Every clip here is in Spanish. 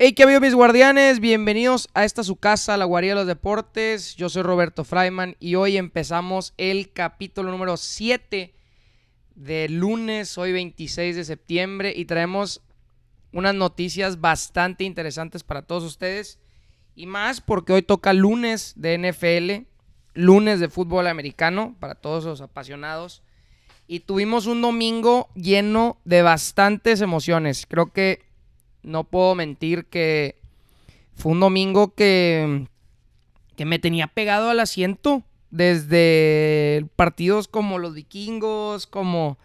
Hey, ¿qué amigos mis guardianes? Bienvenidos a esta su casa, la guarida de los deportes. Yo soy Roberto Freiman y hoy empezamos el capítulo número 7 de lunes, hoy 26 de septiembre, y traemos unas noticias bastante interesantes para todos ustedes. Y más porque hoy toca lunes de NFL, lunes de fútbol americano para todos los apasionados. Y tuvimos un domingo lleno de bastantes emociones. Creo que no puedo mentir que fue un domingo que, que me tenía pegado al asiento. Desde partidos como los vikingos, como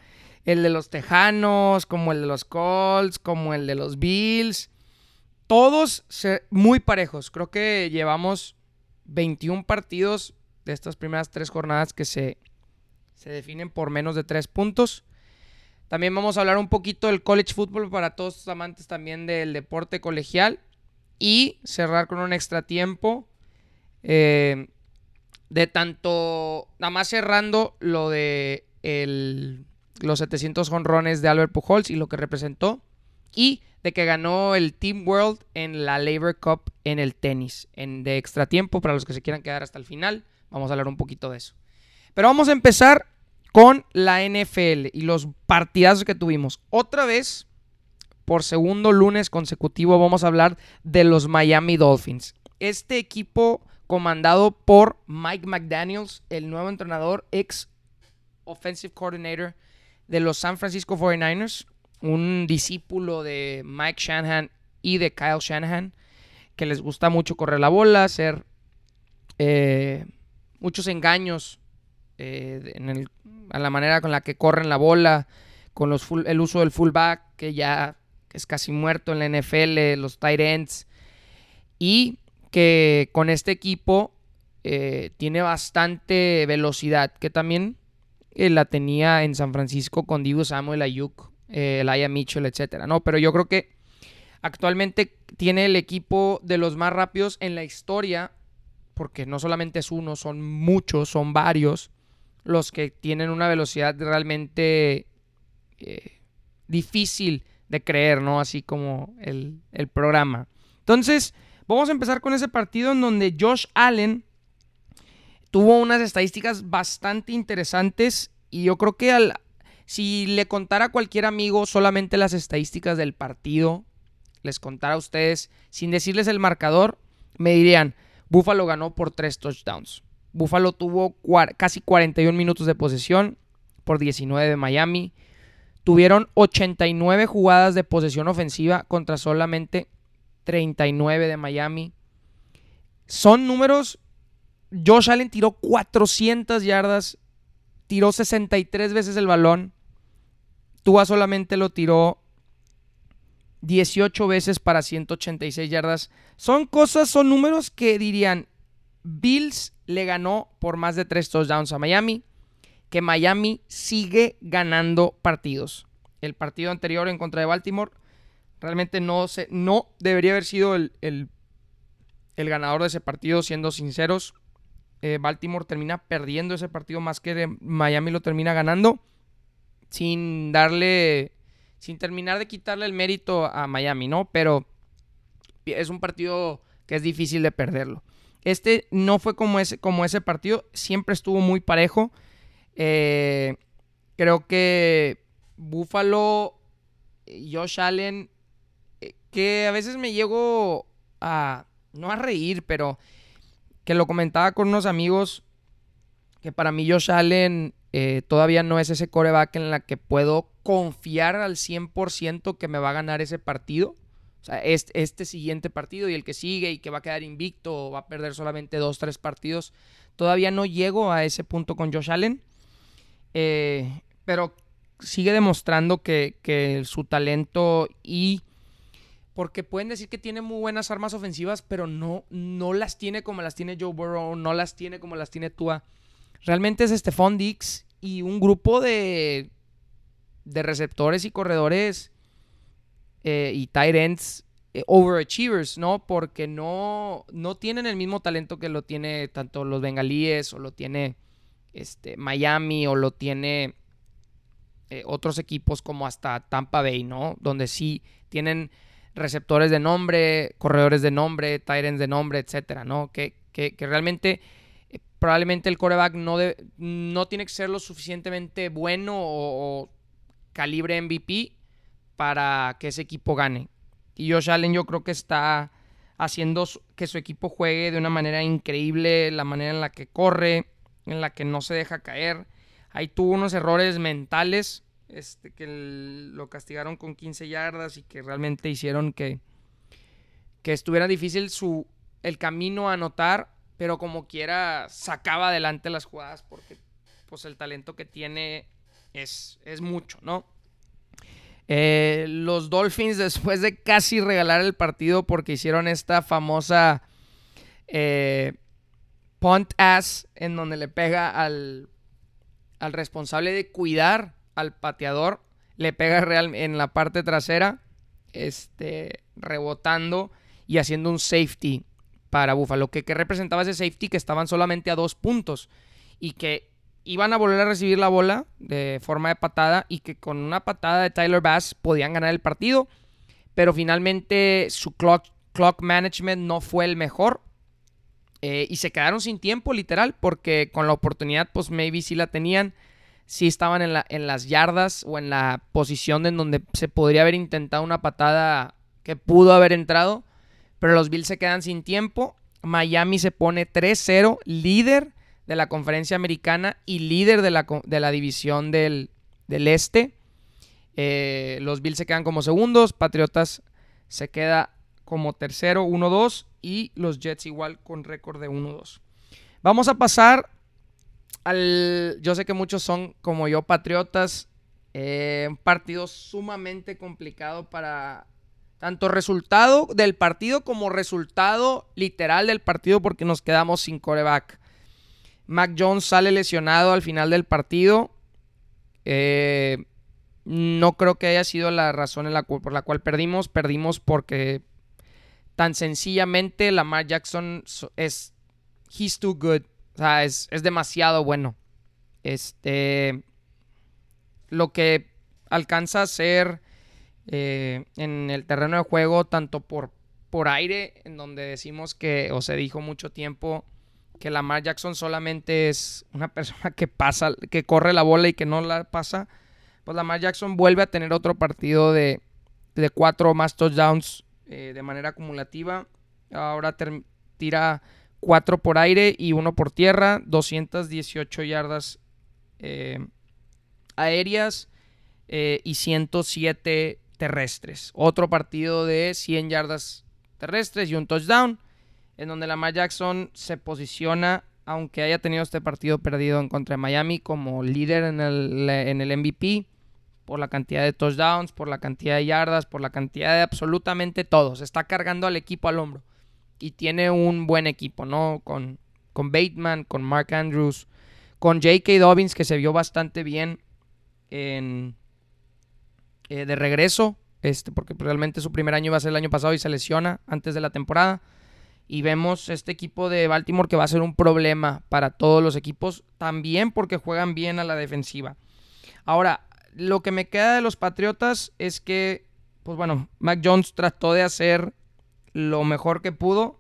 el de los Tejanos, como el de los Colts, como el de los Bills. Todos muy parejos. Creo que llevamos 21 partidos de estas primeras tres jornadas que se, se definen por menos de tres puntos. También vamos a hablar un poquito del college football para todos los amantes también del deporte colegial. Y cerrar con un extra tiempo. Eh, de tanto, nada más cerrando lo de los 700 honrones de Albert Pujols y lo que representó. Y de que ganó el Team World en la Labor Cup en el tenis. En, de extra tiempo para los que se quieran quedar hasta el final. Vamos a hablar un poquito de eso. Pero vamos a empezar con la NFL y los partidazos que tuvimos. Otra vez, por segundo lunes consecutivo, vamos a hablar de los Miami Dolphins. Este equipo comandado por Mike McDaniels, el nuevo entrenador, ex offensive coordinator de los San Francisco 49ers, un discípulo de Mike Shanahan y de Kyle Shanahan, que les gusta mucho correr la bola, hacer eh, muchos engaños eh, a la manera con la que corren la bola, con los el uso del fullback, que ya es casi muerto en la NFL, los tight ends, y que con este equipo eh, tiene bastante velocidad, que también eh, la tenía en San Francisco con Divo Samuel, Ayuk, Aya Mitchell, etcétera, ¿no? Pero yo creo que actualmente tiene el equipo de los más rápidos en la historia, porque no solamente es uno, son muchos, son varios los que tienen una velocidad realmente eh, difícil de creer, ¿no? Así como el, programa. Entonces, vamos a empezar con ese partido en donde Josh Allen tuvo unas estadísticas bastante interesantes y yo creo que al, si le contara a cualquier amigo solamente las estadísticas del partido, les contara a ustedes sin decirles el marcador, me dirían, Buffalo ganó por tres touchdowns. Buffalo tuvo casi 41 minutos de posesión por 19 de Miami. Tuvieron 89 jugadas de posesión ofensiva contra solamente 39 de Miami. Son números. Josh Allen tiró 400 yardas, tiró 63 veces el balón. Tua solamente lo tiró 18 veces para 186 yardas. Son cosas, son números que dirían, Bills le ganó por más de tres touchdowns a Miami, que Miami sigue ganando partidos. El partido anterior en contra de Baltimore realmente no, se, no debería haber sido el, el, ganador de ese partido, siendo sinceros. Eh, Baltimore termina perdiendo ese partido más que Miami lo termina ganando sin darle, sin terminar de quitarle el mérito a Miami, ¿no? Pero es un partido que es difícil de perderlo. Este no fue como ese, como ese partido, siempre estuvo muy parejo. Eh, creo que Buffalo, Josh Allen, eh, que a veces me llego a, no a reír, pero que lo comentaba con unos amigos, que para mí Josh Allen eh, todavía no es ese coreback en la que puedo confiar al 100% que me va a ganar ese partido. O sea, este, siguiente partido y el que sigue y que va a quedar invicto o va a perder solamente dos, tres partidos. Todavía no llego a ese punto con Josh Allen. Eh, pero sigue demostrando que, su talento y... Porque pueden decir que tiene muy buenas armas ofensivas, pero no, no las tiene como las tiene Joe Burrow, no las tiene como las tiene Tua. Realmente es Stephon Dix y un grupo de, de receptores y corredores eh, y tight ends eh, overachievers, ¿no? Porque no, no tienen el mismo talento que lo tiene tanto los bengalíes o lo tiene este, Miami o lo tiene eh, otros equipos como hasta Tampa Bay, ¿no? Donde sí tienen receptores de nombre, corredores de nombre, Tyrants de nombre, etcétera, ¿no? Que, que, realmente eh, probablemente el coreback no, no tiene que ser lo suficientemente bueno o, calibre MVP para que ese equipo gane. Y Josh Allen yo creo que está haciendo que su equipo juegue de una manera increíble, la manera en la que corre, en la que no se deja caer. Ahí tuvo unos errores mentales este, que lo castigaron con 15 yardas y que realmente hicieron que, que estuviera difícil su, el camino a anotar, pero como quiera sacaba adelante las jugadas porque pues el talento que tiene es, es mucho, ¿no? Eh, los Dolphins después de casi regalar el partido porque hicieron esta famosa eh, punt ass en donde le pega al, al responsable de cuidar al pateador, le pega real en la parte trasera, este, rebotando y haciendo un safety para Buffalo. Que, que representaba ese safety que estaban solamente a dos puntos y que iban a volver a recibir la bola de forma de patada y que con una patada de Tyler Bass podían ganar el partido. Pero finalmente su clock, management no fue el mejor eh, y se quedaron sin tiempo, literal, porque con la oportunidad, pues maybe sí la tenían. Sí estaban en, la, en las yardas o en la posición en donde se podría haber intentado una patada que pudo haber entrado. Pero los Bills se quedan sin tiempo. Miami se pone 3-0, líder de la conferencia americana y líder de la, de la división del, este. Eh, los Bills se quedan como segundos. Patriotas se queda como tercero, 1-2 y los Jets igual con récord de 1-2. Vamos a pasar al... Yo sé que muchos son como yo patriotas. Eh, un partido sumamente complicado para tanto resultado del partido como resultado literal del partido porque nos quedamos sin coreback. Mac Jones sale lesionado al final del partido. Eh, no creo que haya sido la razón por la cual perdimos. Perdimos porque tan sencillamente Lamar Jackson es he's too good, o sea, es, demasiado bueno. Este lo que alcanza a ser eh, en el terreno de juego, tanto por, por aire, en donde decimos que, o se dijo mucho tiempo, que Lamar Jackson solamente es una persona que pasa, que corre la bola y que no la pasa, pues Lamar Jackson vuelve a tener otro partido de, de cuatro más touchdowns eh, de manera acumulativa. Ahora tira 4 por aire y 1 por tierra, 218 yardas eh, aéreas eh, y 107 terrestres. Otro partido de 100 yardas terrestres y un touchdown, en donde Lamar Jackson se posiciona, aunque haya tenido este partido perdido en contra de Miami, como líder en el, en el MVP por la cantidad de touchdowns, por la cantidad de yardas, por la cantidad de absolutamente todo. Se está cargando al equipo al hombro. Y tiene un buen equipo, ¿no? Con, con Bateman, con Mark Andrews, con J.K. Dobbins, que se vio bastante bien en, eh, de regreso, este, porque realmente su primer año iba a ser el año pasado y se lesiona antes de la temporada. Y vemos este equipo de Baltimore que va a ser un problema para todos los equipos, también porque juegan bien a la defensiva. Ahora, lo que me queda de los Patriotas es que, pues bueno, Mac Jones trató de hacer lo mejor que pudo.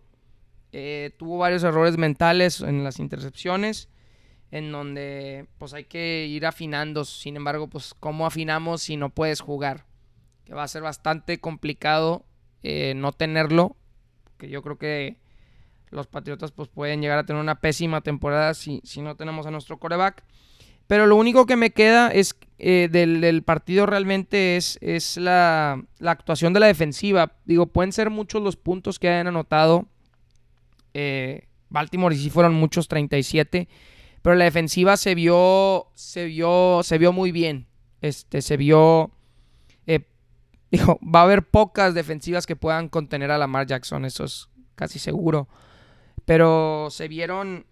Eh, tuvo varios errores mentales en las intercepciones, en donde pues hay que ir afinando. Sin embargo, pues cómo afinamos si no puedes jugar, que va a ser bastante complicado eh, no tenerlo, yo creo que los Patriotas pues pueden llegar a tener una pésima temporada si, si no tenemos a nuestro coreback. Pero lo único que me queda es eh, del, partido realmente es, es la, actuación de la defensiva. Digo, pueden ser muchos los puntos que hayan anotado eh, Baltimore y sí fueron muchos, 37. Pero la defensiva se vio, se vio, se vio muy bien. Este, se vio, digo, va a haber pocas defensivas que puedan contener a Lamar Jackson, eso es casi seguro. Pero se vieron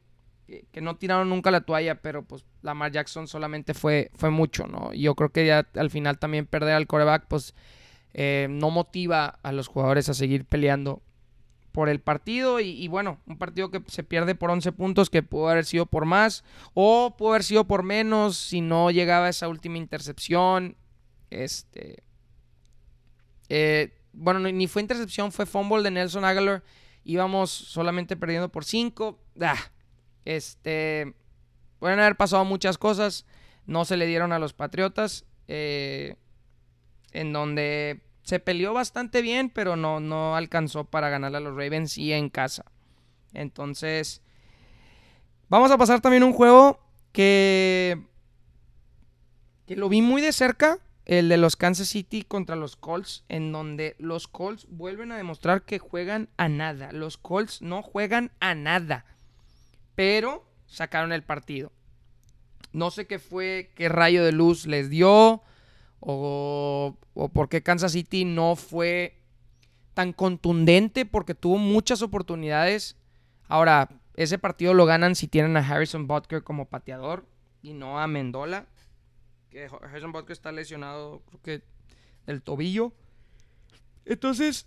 que, no tiraron nunca la toalla, pero pues Lamar Jackson solamente fue, fue mucho, ¿no? Y yo creo que ya al final también perder al coreback, pues eh, no motiva a los jugadores a seguir peleando por el partido y, bueno, un partido que se pierde por 11 puntos que pudo haber sido por más o pudo haber sido por menos si no llegaba esa última intercepción. Este, eh, bueno, ni fue intercepción, fue fumble de Nelson Aguilar. Íbamos solamente perdiendo por 5. Ah, este, pueden haber pasado muchas cosas. No se le dieron a los Patriotas. Eh, en donde se peleó bastante bien, pero no, no alcanzó para ganarle a los Ravens y en casa. Entonces, vamos a pasar también un juego que, que lo vi muy de cerca, el de los Kansas City contra los Colts, en donde los Colts vuelven a demostrar que juegan a nada. Los Colts no juegan a nada, pero sacaron el partido. No sé qué fue, qué rayo de luz les dio o, por qué Kansas City no fue tan contundente porque tuvo muchas oportunidades. Ahora, ese partido lo ganan si tienen a Harrison Butker como pateador y no a Mendola. Que Harrison Butker está lesionado, creo que del tobillo. Entonces,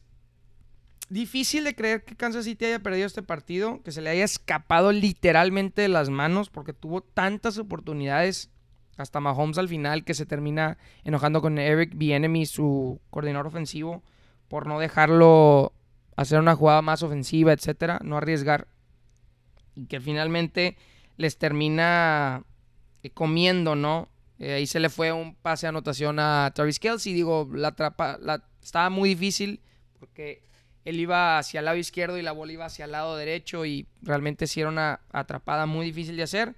difícil de creer que Kansas City haya perdido este partido, que se le haya escapado literalmente de las manos porque tuvo tantas oportunidades hasta Mahomes al final que se termina enojando con Eric Bienemy, su coordinador ofensivo, por no dejarlo hacer una jugada más ofensiva, etcétera, no arriesgar. Y que finalmente les termina eh, comiendo, ¿no? Eh, ahí se le fue un pase de anotación a Travis Kelsey. Digo, la atrapa, la, estaba muy difícil porque él iba hacia el lado izquierdo y la bola iba hacia el lado derecho y realmente sí era una atrapada muy difícil de hacer.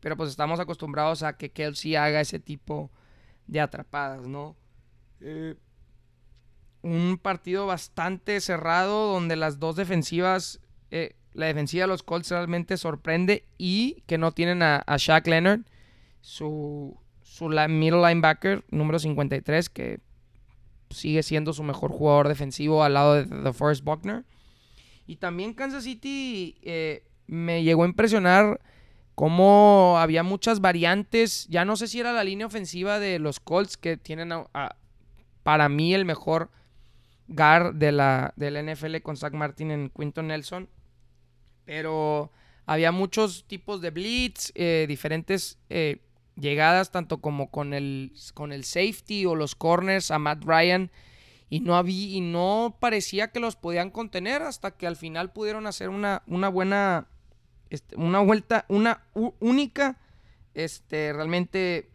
Pero pues estamos acostumbrados a que Kelsey haga ese tipo de atrapadas, ¿no? Eh, un partido bastante cerrado donde las dos defensivas, eh, la defensiva de los Colts realmente sorprende y que no tienen a, Shaq Leonard, su, su middle linebacker número 53, que sigue siendo su mejor jugador defensivo al lado de The Forest Buckner. Y también Kansas City eh, me llegó a impresionar cómo había muchas variantes. Ya no sé si era la línea ofensiva de los Colts que tienen para mí el mejor guard de la, del NFL con Zach Martin en Quinton Nelson. Pero había muchos tipos de blitz, eh, diferentes eh, llegadas, tanto como con el, con el safety o los corners a Matt Ryan. Y no, había, y no parecía que los podían contener hasta que al final pudieron hacer una, una buena este, una vuelta, una única, este, realmente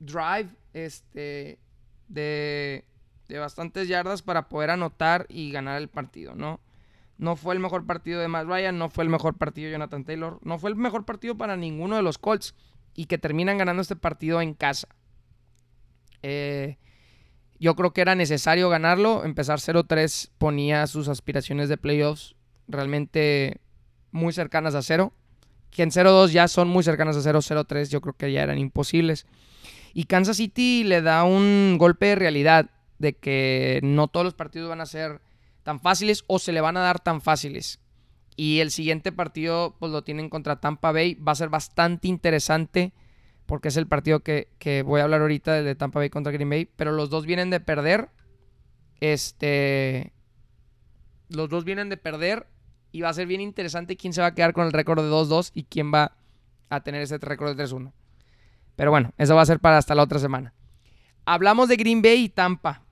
drive, este, de, de bastantes yardas para poder anotar y ganar el partido, ¿no? No fue el mejor partido de Matt Ryan, no fue el mejor partido de Jonathan Taylor, no fue el mejor partido para ninguno de los Colts y que terminan ganando este partido en casa. Eh, yo creo que era necesario ganarlo. Empezar 0-3 ponía sus aspiraciones de playoffs realmente muy cercanas a cero. Que en 0-2 ya son muy cercanas a 0-0-3, yo creo que ya eran imposibles. Y Kansas City le da un golpe de realidad de que no todos los partidos van a ser tan fáciles o se le van a dar tan fáciles. Y el siguiente partido pues lo tienen contra Tampa Bay. Va a ser bastante interesante porque es el partido que, que voy a hablar ahorita de Tampa Bay contra Green Bay. Pero los dos vienen de perder. Este... Los dos vienen de perder y va a ser bien interesante quién se va a quedar con el récord de 2-2 y quién va a tener ese récord de 3-1. Pero bueno, eso va a ser para hasta la otra semana. Hablamos de Green Bay y Tampa.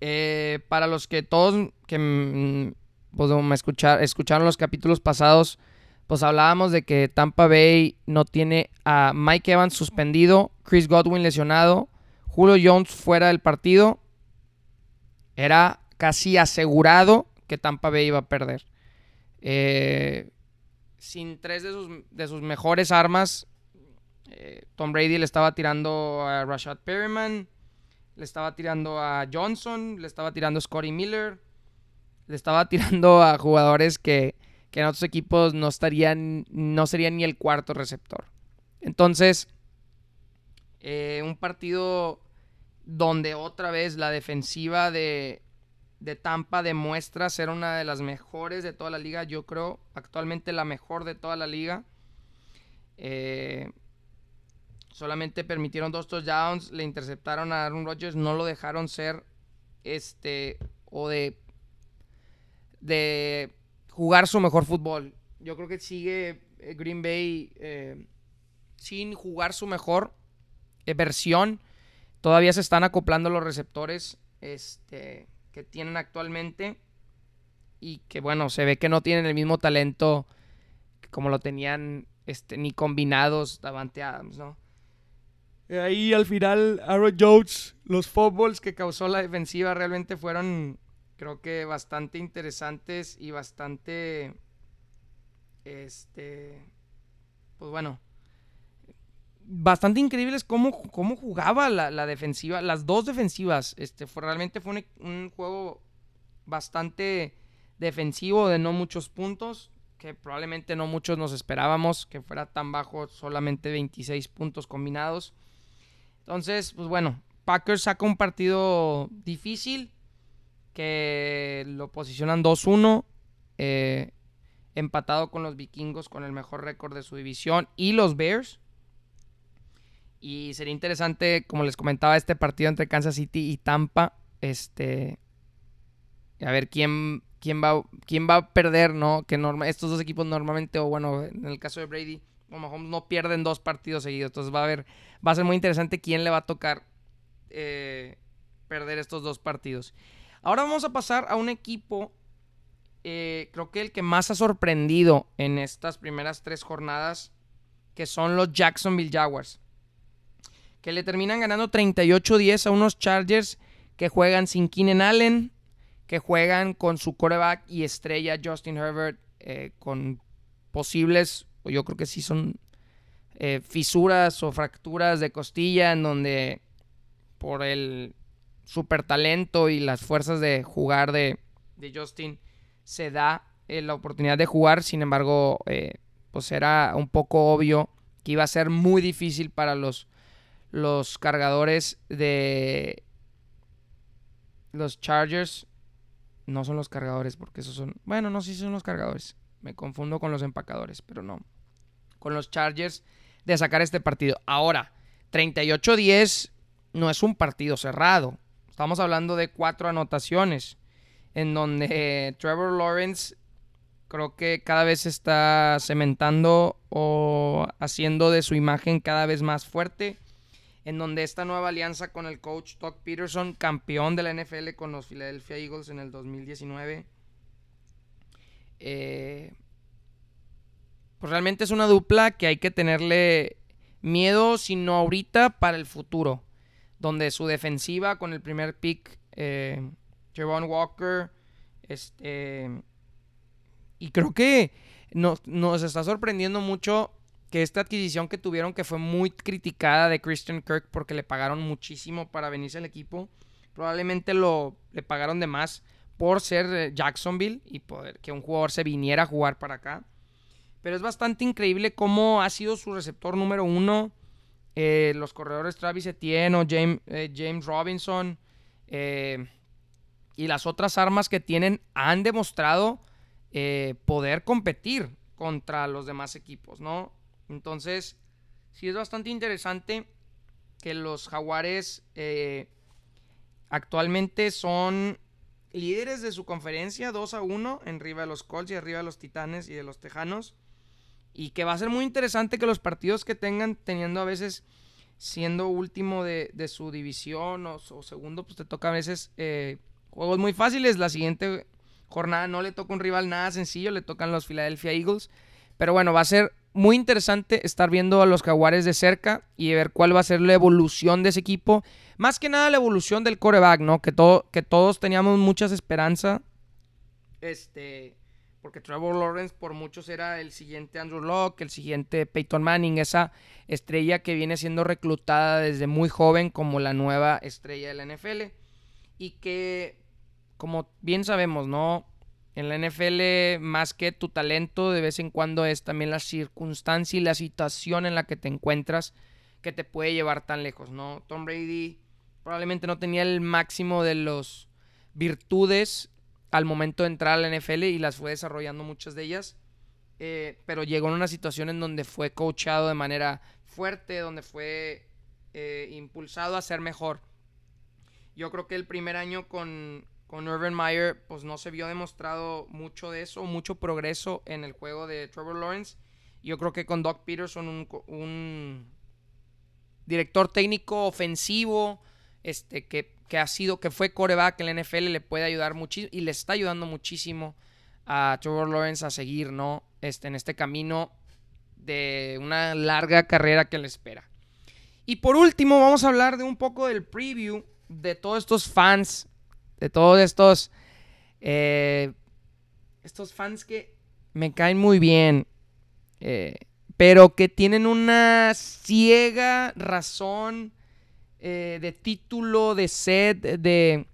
Eh, para los que todos que mm, pues, escuchar, escucharon los capítulos pasados, pues hablábamos de que Tampa Bay no tiene a Mike Evans suspendido, Chris Godwin lesionado, Julio Jones fuera del partido. Era casi asegurado que Tampa Bay iba a perder. Eh, sin tres de sus, de sus mejores armas, eh, Tom Brady le estaba tirando a Rashad Perryman, le estaba tirando a Johnson, le estaba tirando a Scotty Miller, le estaba tirando a jugadores que, en otros equipos no estarían, no serían ni el cuarto receptor. Entonces, eh, un partido donde otra vez la defensiva de, de Tampa demuestra ser una de las mejores de toda la liga. Yo creo actualmente la mejor de toda la liga. Eh, solamente permitieron dos touchdowns, le interceptaron a Aaron Rodgers, no lo dejaron ser este o de de jugar su mejor fútbol. Yo creo que sigue eh, Green Bay eh, sin jugar su mejor versión. Todavía se están acoplando los receptores este, que tienen actualmente y que bueno, se ve que no tienen el mismo talento como lo tenían este, ni combinados Davante Adams, ¿no? Ahí al final Aaron Jones, los fútbols que causó la defensiva realmente fueron creo que bastante interesantes y bastante este pues bueno bastante increíbles cómo, cómo jugaba la, defensiva las dos defensivas este fue realmente fue un juego bastante defensivo de no muchos puntos, que probablemente no muchos nos esperábamos que fuera tan bajo, solamente 26 puntos combinados. Entonces, pues bueno, Packers saca un partido difícil, que lo posicionan 2-1, eh, empatado con los vikingos con el mejor récord de su división y los Bears. Y sería interesante, como les comentaba, este partido entre Kansas City y Tampa. Este. A ver quién quién va, quién va a perder, ¿no? Que estos dos equipos normalmente, o bueno, en el caso de Brady Mahomes, no pierden dos partidos seguidos. Entonces va a haber, va a ser muy interesante quién le va a tocar eh, perder estos dos partidos. Ahora vamos a pasar a un equipo, eh, creo que el que más ha sorprendido en estas primeras tres jornadas, que son los Jacksonville Jaguars. Que le terminan ganando 38-10 a unos Chargers que juegan sin Keenan Allen, que juegan con su coreback y estrella Justin Herbert eh, con posibles, yo creo que sí son eh, fisuras o fracturas de costilla en donde por el super talento y las fuerzas de jugar de, Justin se da eh, la oportunidad de jugar, sin embargo, pues era un poco obvio que iba a ser muy difícil para los, los cargadores de los Chargers no son los cargadores, porque esos son. Bueno, no, sí son los cargadores. Me confundo con los empacadores, pero no. Con los Chargers de sacar este partido. Ahora, 38-10 no es un partido cerrado. Estamos hablando de cuatro anotaciones. En donde Trevor Lawrence creo que cada vez está cementando o haciendo de su imagen cada vez más fuerte en donde esta nueva alianza con el coach Doug Peterson, campeón de la NFL con los Philadelphia Eagles en el 2019, eh, pues realmente es una dupla que hay que tenerle miedo, sino ahorita para el futuro, donde su defensiva con el primer pick, eh, Walker, este, y creo que nos, nos está sorprendiendo mucho que esta adquisición que tuvieron, que fue muy criticada de Christian Kirk porque le pagaron muchísimo para venirse al equipo, probablemente lo le pagaron de más por ser eh, Jacksonville y poder que un jugador se viniera a jugar para acá. Pero es bastante increíble cómo ha sido su receptor número uno. Eh, los corredores Travis Etienne o James, eh, James Robinson y las otras armas que tienen han demostrado poder competir contra los demás equipos, ¿no? Entonces, sí es bastante interesante que los jaguares eh, actualmente son líderes de su conferencia 2 a 1 en arriba de los Colts y arriba de los Titanes y de los Tejanos. Y que va a ser muy interesante que los partidos que tengan, teniendo a veces siendo último de, su división o, segundo, pues te toca a veces eh, juegos muy fáciles. La siguiente jornada no le toca un rival nada sencillo, le tocan los Philadelphia Eagles. Pero bueno, va a ser muy interesante estar viendo a los Jaguares de cerca y ver cuál va a ser la evolución de ese equipo. Más que nada la evolución del coreback, ¿no? Que, todo, que todos teníamos muchas esperanzas. Este. Porque Trevor Lawrence por muchos era el siguiente Andrew Locke, el siguiente Peyton Manning, esa estrella que viene siendo reclutada desde muy joven como la nueva estrella de la NFL. Y que, como bien sabemos, ¿no? En la NFL, más que tu talento, de vez en cuando es también la circunstancia y la situación en la que te encuentras que te puede llevar tan lejos, ¿no? Tom Brady probablemente no tenía el máximo de los virtudes al momento de entrar a la NFL y las fue desarrollando muchas de ellas. Eh, pero llegó en una situación en donde fue coachado de manera fuerte, donde fue eh, impulsado a ser mejor. Yo creo que el primer año con, con Urban Meyer, pues no se vio demostrado mucho de eso, mucho progreso en el juego de Trevor Lawrence. Yo creo que con Doc Peterson, un, director técnico ofensivo, este, que, ha sido, que fue coreback en la NFL, le puede ayudar muchísimo y le está ayudando muchísimo a Trevor Lawrence a seguir, ¿no? Este, en este camino de una larga carrera que le espera. Y por último, vamos a hablar de un poco del preview de todos estos fans, de todos estos, eh, estos fans que me caen muy bien, eh, pero que tienen una ciega razón eh, de título, de sed, de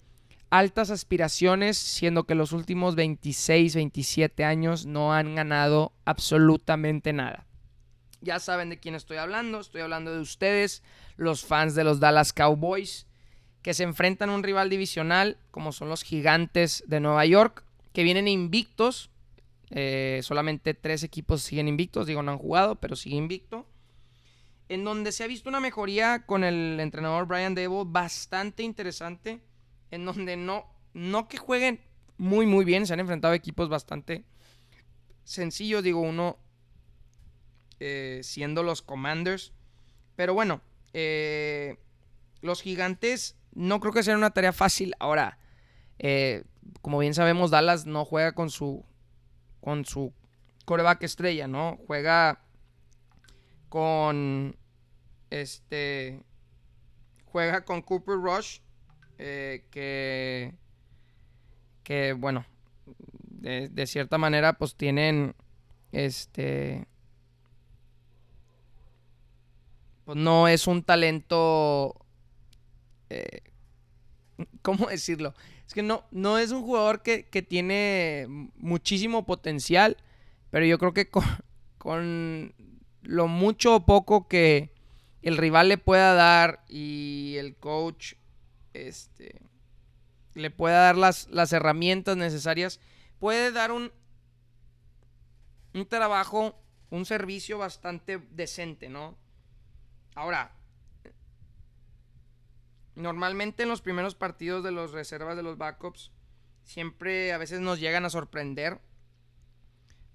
altas aspiraciones, siendo que los últimos 26, 27 años no han ganado absolutamente nada. Ya saben de quién estoy hablando, estoy hablando de ustedes, los fans de los Dallas Cowboys, que se enfrentan a un rival divisional como son los gigantes de Nueva York, que vienen invictos. Eh, solamente tres equipos siguen invictos, digo, no han jugado, pero siguen invicto. En donde se ha visto una mejoría con el entrenador Brian Dable bastante interesante en donde no, no que jueguen muy, muy bien, se han enfrentado equipos bastante sencillos, digo, uno eh, siendo los Commanders. Pero bueno, eh, los gigantes no creo que sea una tarea fácil. Ahora, eh, como bien sabemos, Dallas no juega con su, con su coreback estrella, ¿no? Juega con, este, juega con Cooper Rush eh, que, que, bueno, de, cierta manera, pues tienen, este, pues no es un talento, eh, ¿cómo decirlo? Es que no, no es un jugador que, que tiene muchísimo potencial, pero yo creo que con lo mucho o poco que el rival le pueda dar y el coach este, le pueda dar las, las herramientas necesarias, puede dar un, un trabajo, un servicio bastante decente, ¿no? Ahora, normalmente en los primeros partidos de los reservas de los backups, siempre a veces nos llegan a sorprender.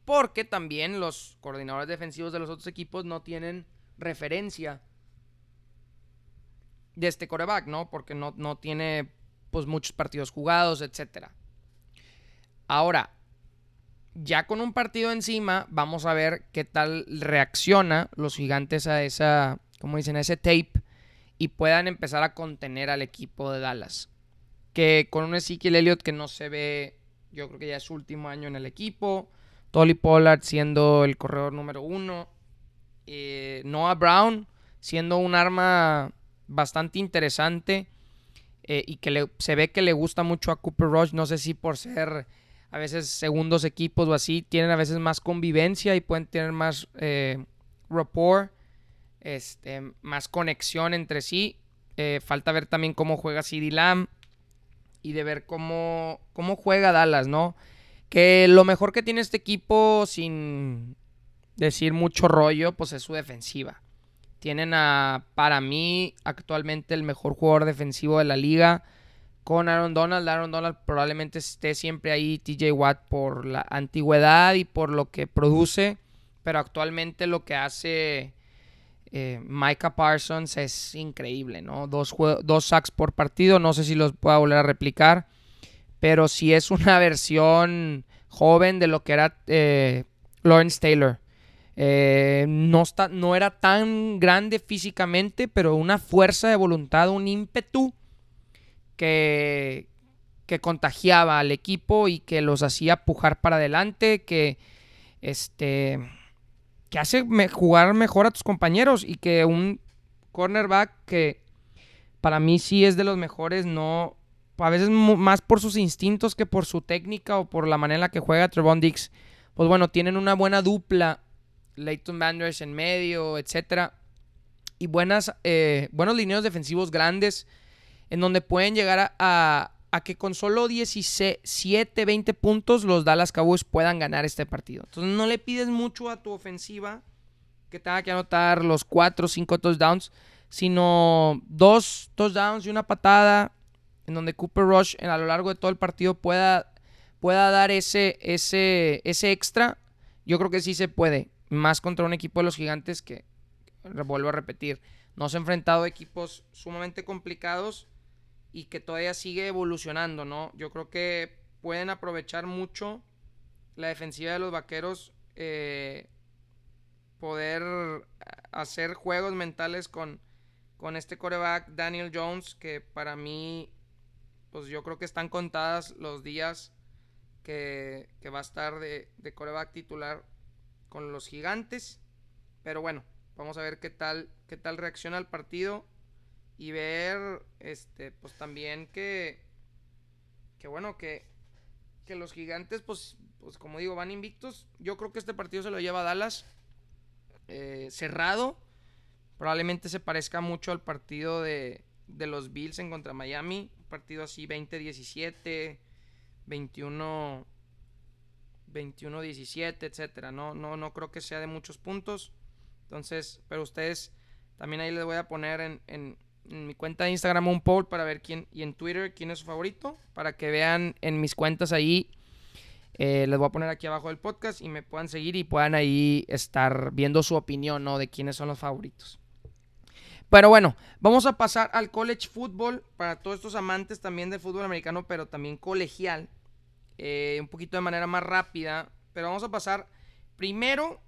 Porque también los coordinadores defensivos de los otros equipos no tienen referencia de este coreback, ¿no? Porque no, no tiene pues muchos partidos jugados, etc. Ahora, ya con un partido encima, vamos a ver qué tal reacciona los gigantes a esa, como dicen, a ese tape y puedan empezar a contener al equipo de Dallas. Que con un Ezekiel Elliott que no se ve, yo creo que ya es su último año en el equipo. Tolly Pollard siendo el corredor número uno. Eh, Noah Brown siendo un arma bastante interesante eh, y que se ve que le gusta mucho a Cooper Rush. No sé si por ser a veces segundos equipos o así, tienen a veces más convivencia y pueden tener más eh, rapport, este, más conexión entre sí. Eh, falta ver también cómo juega CD Lamb y de ver cómo, cómo juega Dallas, ¿no? Que lo mejor que tiene este equipo, sin decir mucho rollo, pues es su defensiva. Tienen a, para mí, actualmente el mejor jugador defensivo de la liga con Aaron Donald. Aaron Donald probablemente esté siempre ahí, TJ Watt, por la antigüedad y por lo que produce. Pero actualmente lo que hace eh, Micah Parsons es increíble, ¿no? Dos, dos sacks por partido. No sé si los pueda volver a replicar. Pero sí es una versión joven de lo que era eh, Lawrence Taylor. Eh, no, está, no era tan grande físicamente, pero una fuerza de voluntad, un ímpetu que, que contagiaba al equipo y que los hacía pujar para adelante, que, este, que hace jugar mejor a tus compañeros y que un cornerback que para mí sí es de los mejores, no, a veces más por sus instintos que por su técnica o por la manera en la que juega Trevon Dix, pues bueno, tienen una buena dupla Leighton Banders en medio, etcétera. Y buenas, eh, buenos lineos defensivos grandes en donde pueden llegar a, que con solo 17, 20 puntos los Dallas Cowboys puedan ganar este partido. Entonces no le pides mucho a tu ofensiva que tenga que anotar los 4 o 5 touchdowns, sino dos touchdowns y una patada en donde Cooper Rush a lo largo de todo el partido pueda, pueda dar ese, ese, ese extra. Yo creo que sí se puede más contra un equipo de los gigantes que, vuelvo a repetir, no se ha enfrentado a equipos sumamente complicados, y que todavía sigue evolucionando, ¿no? Yo creo que pueden aprovechar mucho la defensiva de los vaqueros, eh, poder hacer juegos mentales con, con este coreback Daniel Jones, que para mí, pues yo creo que están contadas los días que, va a estar de, de coreback titular con los gigantes. Pero bueno, vamos a ver qué tal, qué tal reacciona el partido y ver, este, pues también que, que bueno, que, que los gigantes, pues, pues como digo, van invictos. Yo creo que este partido se lo lleva Dallas eh, cerrado. Probablemente se parezca mucho al partido de, de los Bills en contra Miami. Partido así 20-17, 21 21-17, etcétera. No, no, no creo que sea de muchos puntos. Entonces, pero ustedes también ahí les voy a poner en, en, mi cuenta de Instagram un poll para ver quién y en Twitter quién es su favorito. Para que vean en mis cuentas ahí. Eh, les voy a poner aquí abajo del podcast y me puedan seguir y puedan ahí estar viendo su opinión, ¿no? De quiénes son los favoritos. Pero bueno, vamos a pasar al college football para todos estos amantes también del fútbol americano, pero también colegial. Eh, un poquito de manera más rápida. Pero vamos a pasar primero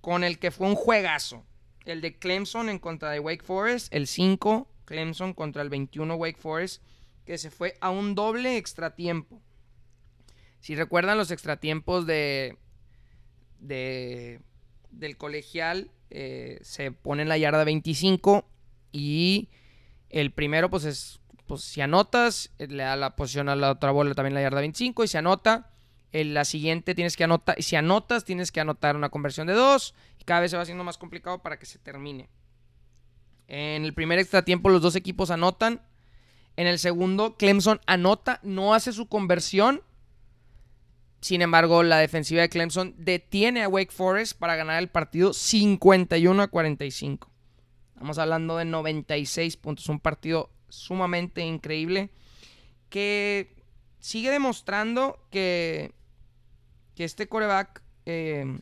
con el que fue un juegazo. El de Clemson en contra de Wake Forest. El 5, Clemson contra el 21 Wake Forest. Que se fue a un doble extratiempo. Si recuerdan los extratiempos de, de del colegial, eh, se pone en la yarda 25 y el primero pues es pues si anotas, eh, le da la posición a la otra bola también la yarda 25 y se anota. En la siguiente tienes que anotar, si anotas tienes que anotar una conversión de dos y cada vez se va haciendo más complicado para que se termine. En el primer extra tiempo los dos equipos anotan. En el segundo Clemson anota, no hace su conversión. Sin embargo, la defensiva de Clemson detiene a Wake Forest para ganar el partido 51 a 45. Estamos hablando de 96 puntos, un partido sumamente increíble que sigue demostrando que, que este coreback eh,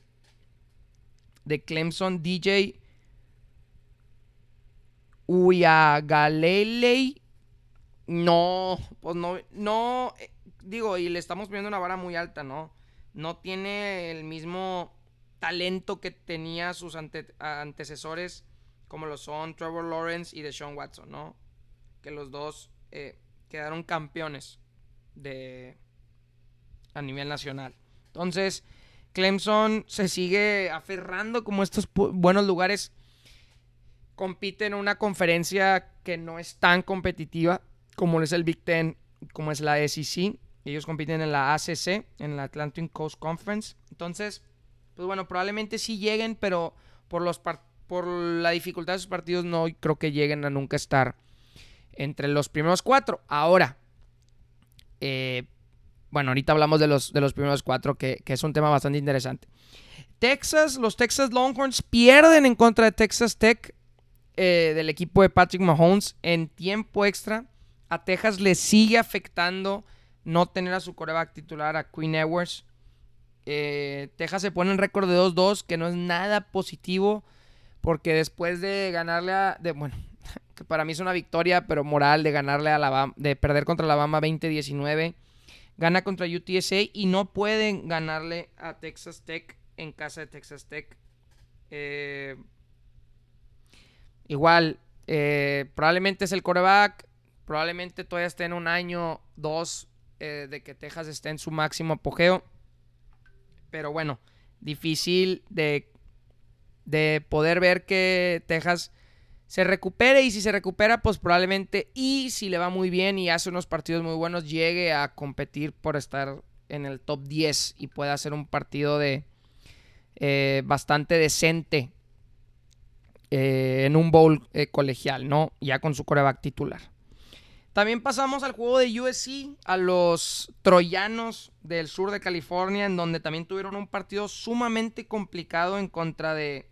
de Clemson, DJ Uyagalele, no, pues no, no, eh, digo, y le estamos viendo una vara muy alta, ¿no? No tiene el mismo talento que tenía sus antecesores, como lo son Trevor Lawrence y Deshaun Watson, ¿no? que los dos eh, quedaron campeones de a nivel nacional. Entonces, Clemson se sigue aferrando como estos buenos lugares. Compite en una conferencia que no es tan competitiva como es el Big Ten, como es la SEC. Ellos compiten en la ACC, en la Atlantic Coast Conference. Entonces, pues bueno, probablemente sí lleguen, pero por, los por la dificultad de sus partidos no creo que lleguen a nunca estar entre los primeros cuatro. Ahora, eh, bueno, ahorita hablamos de los, de los primeros cuatro, que, es un tema bastante interesante. Texas, los Texas Longhorns pierden en contra de Texas Tech eh, del equipo de Patrick Mahomes en tiempo extra. A Texas le sigue afectando no tener a su coreback titular, a Queen Edwards. Eh, Texas se pone en récord de 2-2, que no es nada positivo, porque después de ganarle a... Bueno, que para mí es una victoria, pero moral de ganarle a Alabama, de perder contra Alabama 20-19. Gana contra UTSA y no pueden ganarle a Texas Tech en casa de Texas Tech. Eh, igual, eh, probablemente es el coreback, probablemente todavía esté en un año, dos, eh, de que Texas esté en su máximo apogeo. Pero bueno, difícil de, de poder ver que Texas se recupere y si se recupera, pues probablemente y si le va muy bien y hace unos partidos muy buenos, llegue a competir por estar en el top 10 y pueda hacer un partido de eh, bastante decente eh, en un bowl eh, colegial, ¿no? Ya con su coreback titular. También pasamos al juego de USC, a los troyanos del sur de California, en donde también tuvieron un partido sumamente complicado en contra de,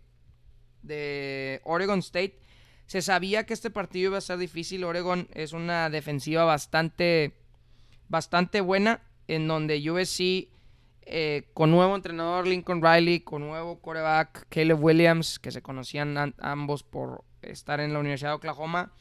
de Oregon State. Se sabía que este partido iba a ser difícil. Oregon es una defensiva bastante, bastante buena, en donde USC, eh, con nuevo entrenador Lincoln Riley, con nuevo coreback Caleb Williams, que se conocían ambos por estar en la Universidad de Oklahoma,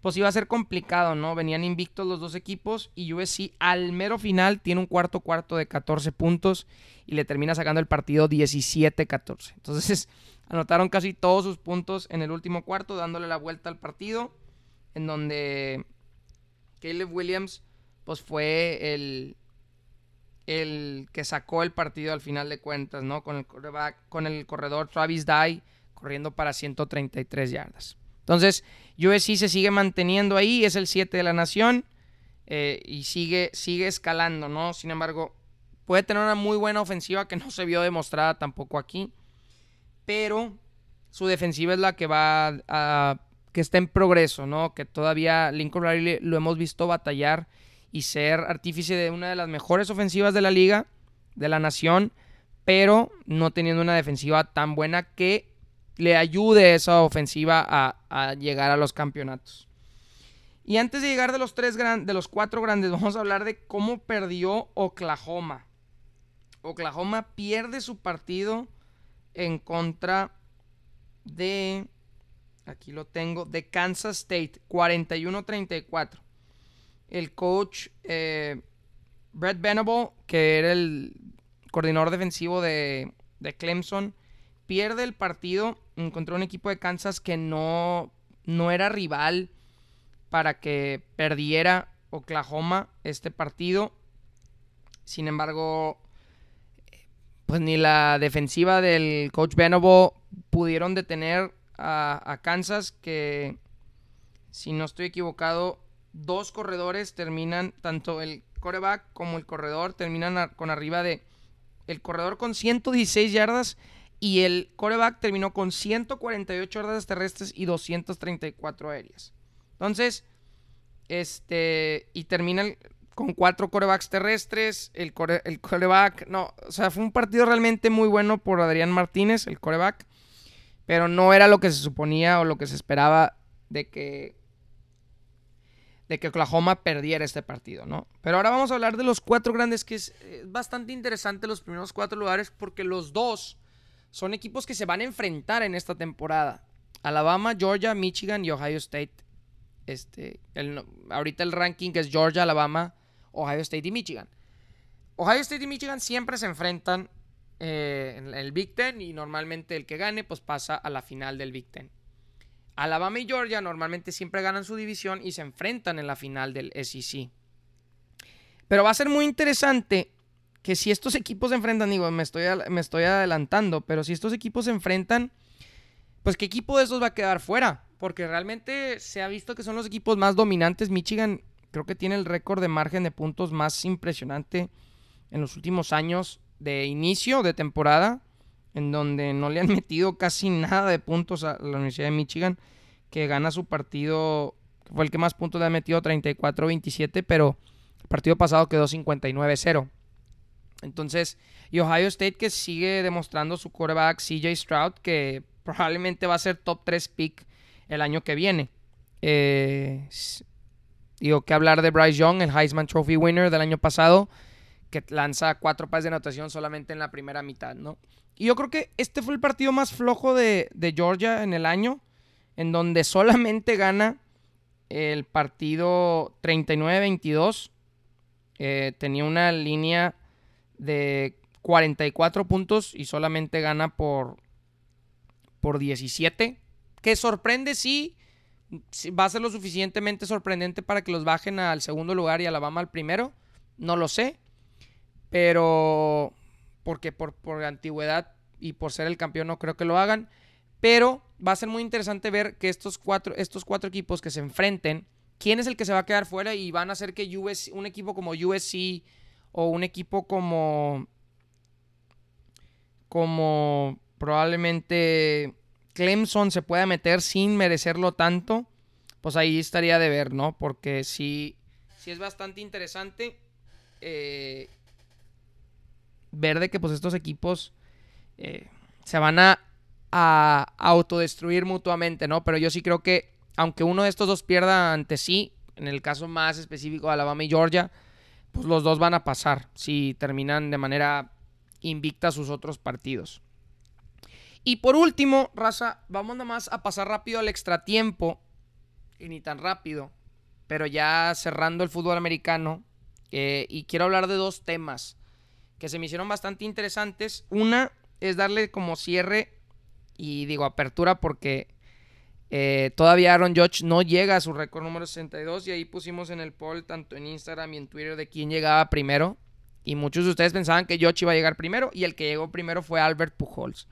pues iba a ser complicado, ¿no? Venían invictos los dos equipos y USC al mero final tiene un cuarto cuarto de 14 puntos y le termina sacando el partido 17-14. Entonces anotaron casi todos sus puntos en el último cuarto, dándole la vuelta al partido, en donde Caleb Williams pues fue el, el que sacó el partido al final de cuentas, ¿no? Con el, con el corredor Travis Dye corriendo para 133 yardas. Entonces, USC se sigue manteniendo ahí, es el 7 de la nación eh, y sigue, sigue escalando, ¿no? Sin embargo, puede tener una muy buena ofensiva que no se vio demostrada tampoco aquí, pero su defensiva es la que va a, que está en progreso, ¿no? Que todavía Lincoln Riley lo hemos visto batallar y ser artífice de una de las mejores ofensivas de la liga, de la nación, pero no teniendo una defensiva tan buena que le ayude esa ofensiva a, llegar a los campeonatos. Y antes de llegar de los, tres de los cuatro grandes, vamos a hablar de cómo perdió Oklahoma. Oklahoma pierde su partido en contra de, aquí lo tengo, de Kansas State, 41-34. El coach eh, Brett Venable, que era el coordinador defensivo de, de Clemson, pierde el partido encontró un equipo de Kansas que no, no era rival para que perdiera Oklahoma este partido. Sin embargo, pues ni la defensiva del coach Benovo pudieron detener a, Kansas, que si no estoy equivocado, dos corredores terminan, tanto el coreback como el corredor, terminan con arriba de el corredor con 116 yardas y el coreback terminó con 148 yardas terrestres y 234 aéreas. Entonces, este, y termina con cuatro corebacks terrestres. El, el coreback, no, o sea, fue un partido realmente muy bueno por Adrián Martínez, el coreback. Pero no era lo que se suponía o lo que se esperaba de que de que Oklahoma perdiera este partido, ¿no? Pero ahora vamos a hablar de los cuatro grandes, que es, es bastante interesante los primeros cuatro lugares, porque los dos son equipos que se van a enfrentar en esta temporada. Alabama, Georgia, Michigan y Ohio State. Este, ahorita el ranking es Georgia, Alabama, Ohio State y Michigan. Ohio State y Michigan siempre se enfrentan eh, en el Big Ten y normalmente el que gane pues pasa a la final del Big Ten. Alabama y Georgia normalmente siempre ganan su división y se enfrentan en la final del SEC. Pero va a ser muy interesante que si estos equipos se enfrentan, digo, me estoy, me estoy adelantando, pero si estos equipos se enfrentan, pues qué equipo de esos va a quedar fuera, porque realmente se ha visto que son los equipos más dominantes. Michigan creo que tiene el récord de margen de puntos más impresionante en los últimos años de inicio de temporada, en donde no le han metido casi nada de puntos a la Universidad de Michigan, que gana su partido, fue el que más puntos le ha metido, 34-27, pero el partido pasado quedó 59-0. Entonces, y Ohio State que sigue demostrando su quarterback CJ Stroud, que probablemente va a ser top 3 pick el año que viene. Eh, digo que hablar de Bryce Young, el Heisman Trophy winner del año pasado, que lanza cuatro pases de anotación solamente en la primera mitad, ¿no? Y yo creo que este fue el partido más flojo de, Georgia en el año, en donde solamente gana el partido 39-22. Eh, tenía una línea de 44 puntos y solamente gana por, por 17. Que sorprende, sí. Va a ser lo suficientemente sorprendente para que los bajen al segundo lugar y Alabama al primero. No lo sé. Pero. Porque por, por antigüedad y por ser el campeón no creo que lo hagan. Pero va a ser muy interesante ver que estos cuatro, estos cuatro equipos que se enfrenten, quién es el que se va a quedar fuera y van a hacer que un equipo como USC o un equipo como como probablemente Clemson se pueda meter sin merecerlo tanto, pues ahí estaría de ver, ¿no? Porque sí, sí es bastante interesante eh, ver de que pues estos equipos eh, se van a, a autodestruir mutuamente, ¿no? Pero yo sí creo que aunque uno de estos dos pierda ante sí, en el caso más específico de Alabama y Georgia, pues los dos van a pasar si terminan de manera invicta sus otros partidos. Y por último, raza, vamos nada más a pasar rápido al extratiempo. y ni tan rápido. Pero ya cerrando el fútbol americano, y quiero hablar de dos temas que se me hicieron bastante interesantes. Una es darle como cierre y digo apertura porque eh, todavía Aaron Judge no llega a su récord número 62 y ahí pusimos en el poll tanto en Instagram y en Twitter de quién llegaba primero. Y muchos de ustedes pensaban que Judge iba a llegar primero y el que llegó primero fue Albert Pujols.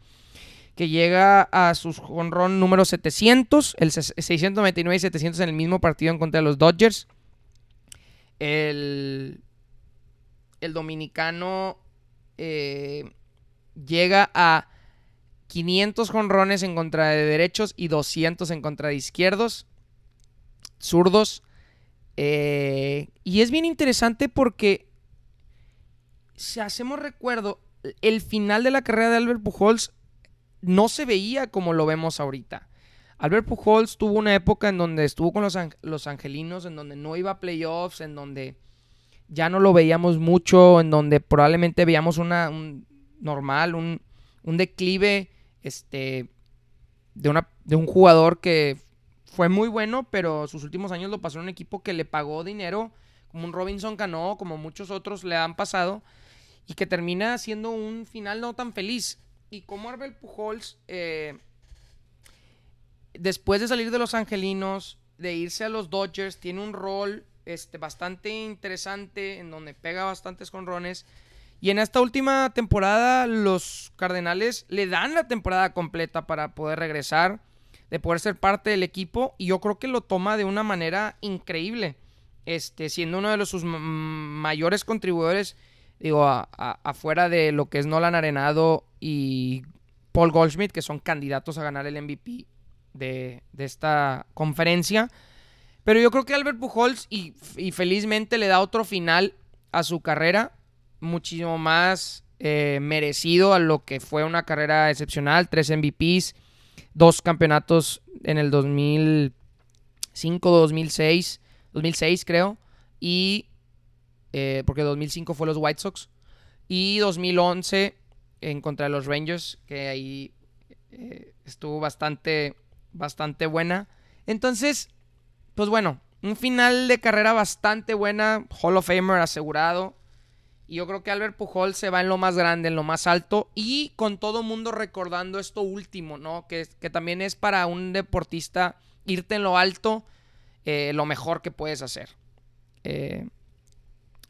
Que llega a su jonrón número 700, el 699 y 700 en el mismo partido en contra de los Dodgers. El, el dominicano eh, llega a 500 jonrones en contra de derechos y 200 en contra de izquierdos, zurdos. Eh, y es bien interesante porque, si hacemos recuerdo, el final de la carrera de Albert Pujols no se veía como lo vemos ahorita. Albert Pujols tuvo una época en donde estuvo con los, los angelinos, en donde no iba a playoffs, en donde ya no lo veíamos mucho, en donde probablemente veíamos una, un normal, un, un declive este, de, una, de un jugador que fue muy bueno, pero sus últimos años lo pasó en un equipo que le pagó dinero, como un Robinson Cano, como muchos otros le han pasado, y que termina siendo un final no tan feliz. Y como Arbel Pujols, eh, después de salir de los Angelinos, de irse a los Dodgers, tiene un rol este, bastante interesante en donde pega bastantes conrones. Y en esta última temporada los Cardenales le dan la temporada completa para poder regresar, de poder ser parte del equipo y yo creo que lo toma de una manera increíble, este, siendo uno de los sus mayores contribuidores, digo, afuera de lo que es Nolan Arenado y Paul Goldschmidt, que son candidatos a ganar el MVP de, esta conferencia. Pero yo creo que Albert Pujols y, felizmente le da otro final a su carrera muchísimo más eh, merecido a lo que fue una carrera excepcional. Tres MVPs, dos campeonatos en el 2005, 2006, 2006 creo. Y eh, porque 2005 fue los White Sox. Y 2011 en contra de los Rangers, que ahí eh, estuvo bastante, bastante buena. Entonces, pues bueno, un final de carrera bastante buena. Hall of Famer asegurado. Y yo creo que Albert Pujol se va en lo más grande, en lo más alto. Y con todo mundo recordando esto último, ¿no? Que, que también es para un deportista irte en lo alto, eh, lo mejor que puedes hacer. Eh,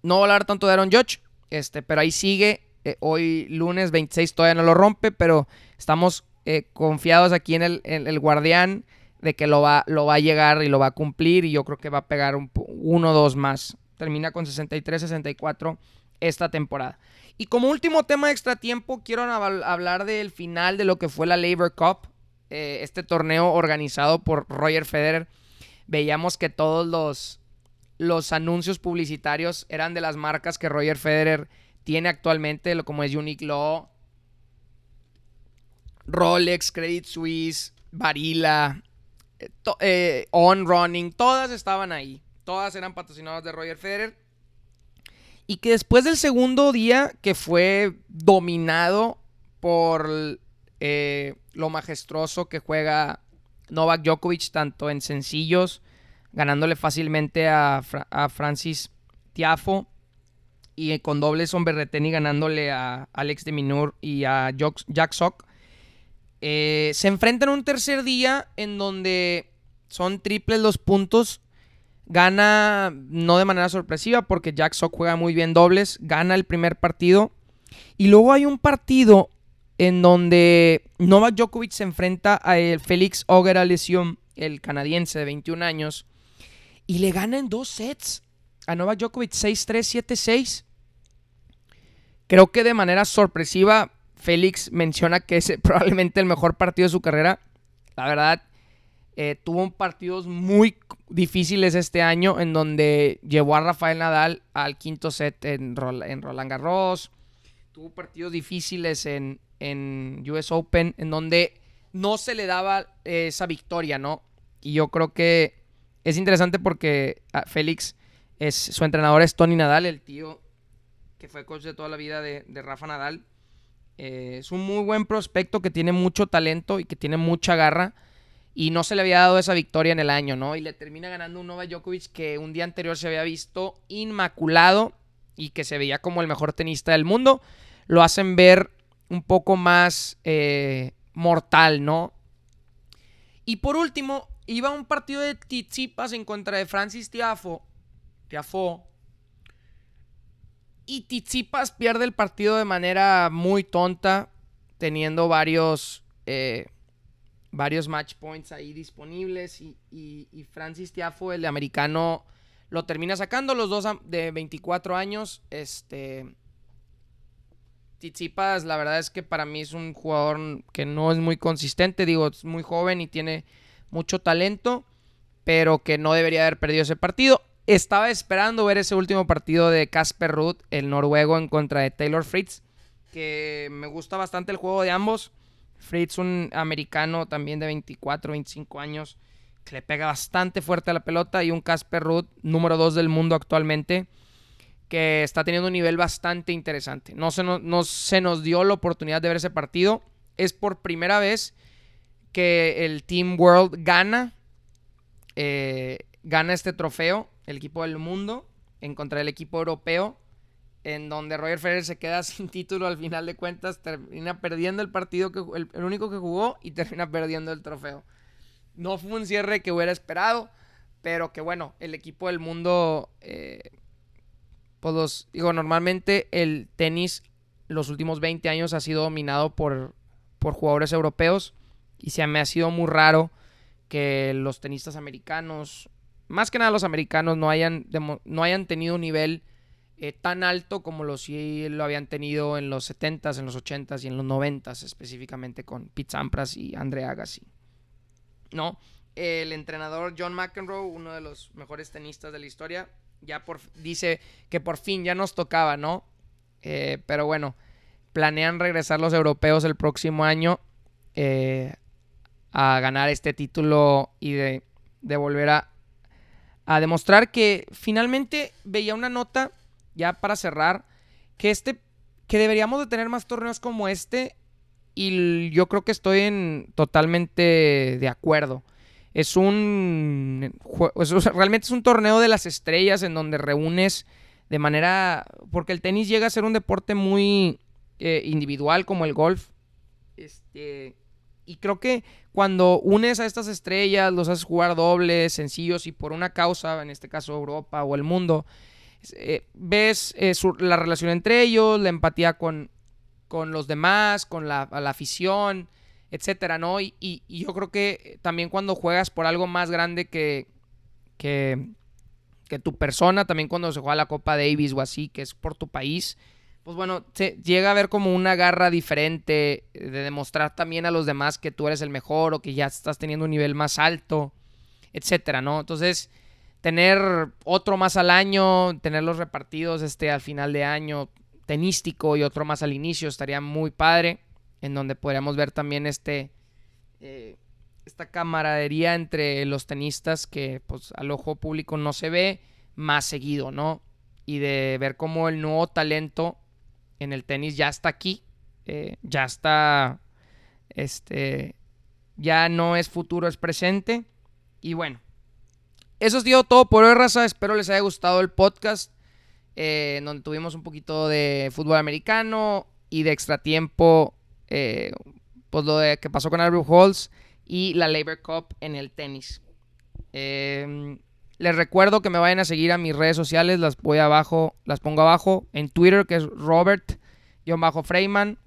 no voy a hablar tanto de Aaron Judge, este, pero ahí sigue. Eh, hoy lunes 26 todavía no lo rompe, pero estamos confiados aquí en el, el, guardián de que lo va, lo va a llegar y lo va a cumplir. Y yo creo que va a pegar un, uno o dos más. Termina con 63, 64 esta temporada. Y como último tema de extra tiempo, quiero hablar del final de lo que fue la Labor Cup, eh, este torneo organizado por Roger Federer. Veíamos que todos los, los anuncios publicitarios eran de las marcas que Roger Federer tiene actualmente, como es Unique Law, Rolex, Credit Suisse, Barilla, eh, eh, On Running, todas estaban ahí. Todas eran patrocinadas de Roger Federer. Y que después del segundo día, que fue dominado por eh, lo majestuoso que juega Novak Djokovic, tanto en sencillos, ganándole fácilmente a, Francis Tiafo, y con dobles son Berreteni ganándole a Alex de Minur y a Jack Sock. Eh, se enfrentan un tercer día en donde son triples los puntos Gana no de manera sorpresiva porque Jack Sock juega muy bien dobles. Gana el primer partido. Y luego hay un partido en donde Novak Djokovic se enfrenta a Félix Auger Lesión, el canadiense de 21 años. Y le gana en dos sets a Novak Djokovic 6-3, 7-6. Creo que de manera sorpresiva Félix menciona que es probablemente el mejor partido de su carrera. La verdad, eh, tuvo partidos muy difíciles este año en donde llevó a Rafael Nadal al quinto set en, Roland Garros. Tuvo partidos difíciles en, US Open en donde no se le daba esa victoria, ¿no? Y yo creo que es interesante porque ah, Félix, es, su entrenador es Tony Nadal, el tío que fue coach de toda la vida de, Rafa Nadal. Eh, es un muy buen prospecto que tiene mucho talento y que tiene mucha garra y no se le había dado esa victoria en el año, ¿no? Y le termina ganando un Novak Djokovic que un día anterior se había visto inmaculado y que se veía como el mejor tenista del mundo. Lo hacen ver un poco más eh, mortal, ¿no? Y por último, iba un partido de Tsitsipas en contra de Francis Tiafo. Tiafo. Y Tsitsipas pierde el partido de manera muy tonta, teniendo varios, eh, varios match points ahí disponibles. Y, Francis Tiafo, el americano, lo termina sacando. Los dos de 24 años. Este. Tsitsipas, la verdad es que para mí es un jugador que no es muy consistente. Digo, es muy joven y tiene mucho talento, pero que no debería haber perdido ese partido. Estaba esperando ver ese último partido de Casper Ruud, el noruego, en contra de Taylor Fritz, que me gusta bastante el juego de ambos. Fritz, un americano también de 24, 25 años, que le pega bastante fuerte a la pelota, y un Casper Ruud, número 2 del mundo actualmente, que está teniendo un nivel bastante interesante. No se, no se nos dio la oportunidad de ver ese partido. Es por primera vez que el Team World gana, eh, gana este trofeo, el equipo del mundo, en contra del equipo europeo, en donde Roger Federer se queda sin título al final de cuentas, termina perdiendo el partido, que, el, único que jugó y termina perdiendo el trofeo. No fue un cierre que hubiera esperado, pero que bueno, el equipo del mundo, eh, pues digo, normalmente el tenis los últimos 20 años ha sido dominado por, por jugadores europeos y se me ha sido muy raro que los tenistas americanos, más que nada los americanos, no hayan, no hayan tenido un nivel eh, tan alto como lo lo habían tenido en los 70s, en los 80s y en los 90s, específicamente con Pete Sampras y Andre Agassi. ¿No? El entrenador John McEnroe, uno de los mejores tenistas de la historia, ya por, dice que por fin ya nos tocaba, ¿no? Eh, pero bueno, planean regresar los europeos el próximo año. Eh, a ganar este título y de, volver a, demostrar que finalmente veía una nota, ya para cerrar, que este, que deberíamos de tener más torneos como este y yo creo que estoy en totalmente de acuerdo. Es un, realmente es un torneo de las estrellas en donde reúnes de manera, porque el tenis llega a ser un deporte muy eh, individual como el golf. Este, y creo que cuando unes a estas estrellas, los haces jugar dobles, sencillos y por una causa, en este caso Europa o el mundo, eh, ves eh, la relación entre ellos, la empatía con, con los demás, con la, afición, etcétera, ¿no? Y, yo creo que también cuando juegas por algo más grande que, que tu persona, también cuando se juega la Copa Davis o así, que es por tu país, pues bueno, llega a ver como una garra diferente de demostrar también a los demás que tú eres el mejor o que ya estás teniendo un nivel más alto, etcétera, ¿no? Entonces, tener otro más al año, tenerlos repartidos este al final de año tenístico y otro más al inicio estaría muy padre, en donde podríamos ver también este eh, esta camaradería entre los tenistas que pues al ojo público no se ve más seguido, ¿no? Y de ver cómo el nuevo talento en el tenis ya está aquí, eh, ya está, este, ya no es futuro, es presente. Y bueno, eso sido todo por hoy, raza. Espero les haya gustado el podcast, eh, donde tuvimos un poquito de fútbol americano y de extratiempo, eh, pues lo de que pasó con Albert Halls y la Labor Cup en el tenis. Eh, les recuerdo que me vayan a seguir a mis redes sociales, las voy abajo, las pongo abajo en Twitter que es Robert-Freyman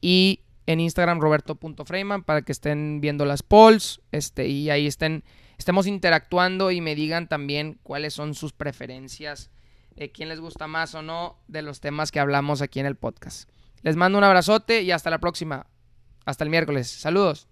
y en Instagram roberto.freyman para que estén viendo las polls este, y ahí estén, estemos interactuando y me digan también cuáles son sus preferencias, quién les gusta más o no de los temas que hablamos aquí en el podcast. Les mando un abrazote y hasta la próxima. Hasta el miércoles. Saludos.